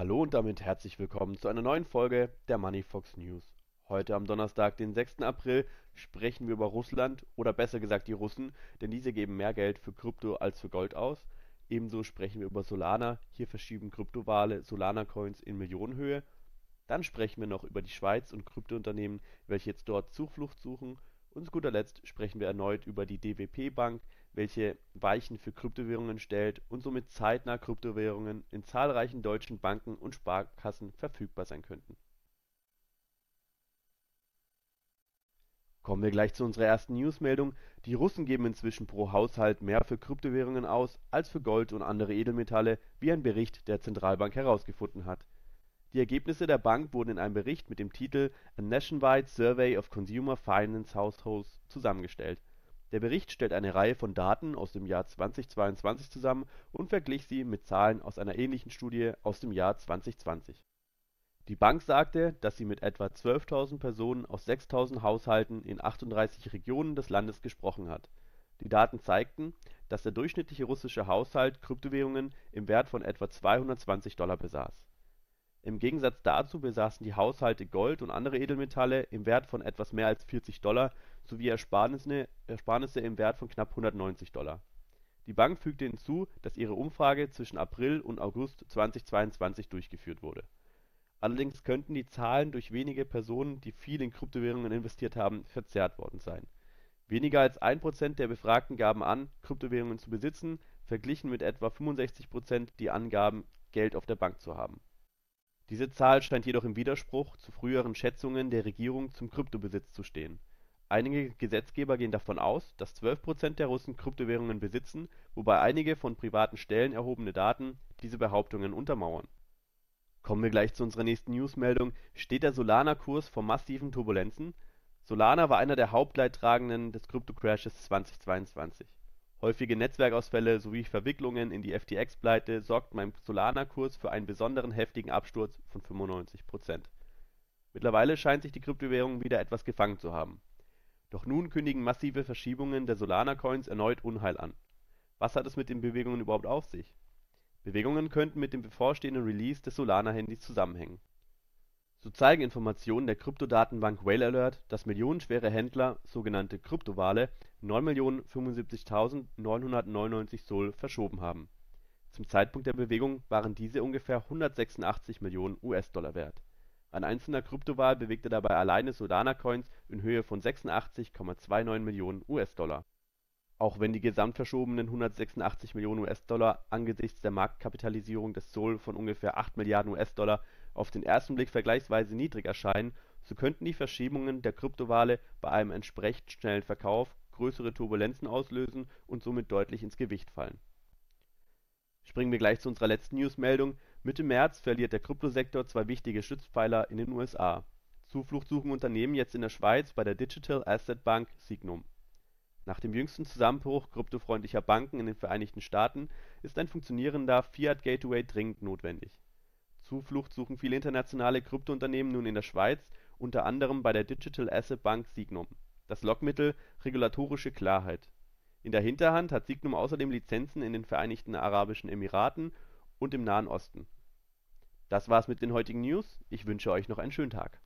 Hallo und damit herzlich willkommen zu einer neuen Folge der Moneyfox News. Heute am Donnerstag, den 6. April, sprechen wir über Russland oder besser gesagt die Russen, denn diese geben mehr Geld für Krypto als für Gold aus. Ebenso sprechen wir über Solana, hier verschieben Kryptowale Solana Coins in Millionenhöhe. Dann sprechen wir noch über die Schweiz und Kryptounternehmen, welche jetzt dort Zuflucht suchen. Und zu guter Letzt sprechen wir erneut über die DWP Bank, welche Weichen für Kryptowährungen stellt und somit zeitnah Kryptowährungen in zahlreichen deutschen Banken und Sparkassen verfügbar sein könnten. Kommen wir gleich zu unserer ersten Newsmeldung. Die Russen geben inzwischen pro Haushalt mehr für Kryptowährungen aus als für Gold und andere Edelmetalle, wie ein Bericht der Zentralbank herausgefunden hat. Die Ergebnisse der Bank wurden in einem Bericht mit dem Titel A Nationwide Survey of Consumer Finance Households zusammengestellt der Bericht stellt eine Reihe von Daten aus dem Jahr 2022 zusammen und verglich sie mit Zahlen aus einer ähnlichen Studie aus dem Jahr 2020. Die Bank sagte, dass sie mit etwa 12.000 Personen aus 6.000 Haushalten in 38 Regionen des Landes gesprochen hat. Die Daten zeigten, dass der durchschnittliche russische Haushalt Kryptowährungen im Wert von etwa 220 Dollar besaß. Im Gegensatz dazu besaßen die Haushalte Gold und andere Edelmetalle im Wert von etwas mehr als 40 Dollar sowie Ersparnisse im Wert von knapp 190 Dollar. Die Bank fügte hinzu, dass ihre Umfrage zwischen April und August 2022 durchgeführt wurde. Allerdings könnten die Zahlen durch wenige Personen, die viel in Kryptowährungen investiert haben, verzerrt worden sein. Weniger als ein Prozent der Befragten gaben an, Kryptowährungen zu besitzen, verglichen mit etwa 65 Prozent, die angaben, Geld auf der Bank zu haben. Diese Zahl scheint jedoch im Widerspruch zu früheren Schätzungen der Regierung zum Kryptobesitz zu stehen Einige Gesetzgeber gehen davon aus, dass 12 Prozent der Russen Kryptowährungen besitzen, wobei einige von privaten Stellen erhobene Daten diese Behauptungen untermauern. Kommen wir gleich zu unserer nächsten Newsmeldung. Steht der Solana-Kurs vor massiven Turbulenzen? Solana war einer der Hauptleidtragenden des Krypto-Crashes 2022. Häufige Netzwerkausfälle sowie Verwicklungen in die FTX-Pleite sorgten beim Solana-Kurs für einen besonderen heftigen Absturz von 95 Prozent. Mittlerweile scheint sich die Kryptowährung wieder etwas gefangen zu haben doch nun kündigen massive Verschiebungen der Solana-Coins erneut Unheil an. Was hat es mit den Bewegungen überhaupt auf sich? Bewegungen könnten mit dem bevorstehenden Release des Solana-Handys zusammenhängen. So zeigen Informationen der Kryptodatenbank Whale dass millionenschwere Händler, sogenannte Kryptowale, 9.075.999 Sol verschoben haben. Zum Zeitpunkt der Bewegung waren diese ungefähr 186 Millionen US-Dollar wert ein einzelner Kryptowal bewegte dabei alleine Solana-Coins in Höhe von 86,29 Millionen US-Dollar. Auch wenn die gesamt verschobenen 186 Millionen US-Dollar angesichts der Marktkapitalisierung des Sol von ungefähr 8 Milliarden US-Dollar auf den ersten Blick vergleichsweise niedrig erscheinen, so könnten die Verschiebungen der Kryptowale bei einem entsprechend schnellen Verkauf größere Turbulenzen auslösen und somit deutlich ins Gewicht fallen. Springen wir gleich zu unserer letzten Newsmeldung Mitte März verliert der Kryptosektor zwei wichtige Stützpfeiler in den USA. Zuflucht suchen Unternehmen jetzt in der Schweiz bei der Digital Asset Bank Signum. Nach dem jüngsten Zusammenbruch kryptofreundlicher Banken in den Vereinigten Staaten ist ein funktionierender Fiat-Gateway dringend notwendig. Zuflucht suchen viele internationale Kryptounternehmen nun in der Schweiz, unter anderem bei der Digital Asset Bank Signum. Das Lockmittel regulatorische Klarheit. In der Hinterhand hat Signum außerdem Lizenzen in den Vereinigten Arabischen Emiraten und im Nahen Osten. Das war's mit den heutigen News. Ich wünsche euch noch einen schönen Tag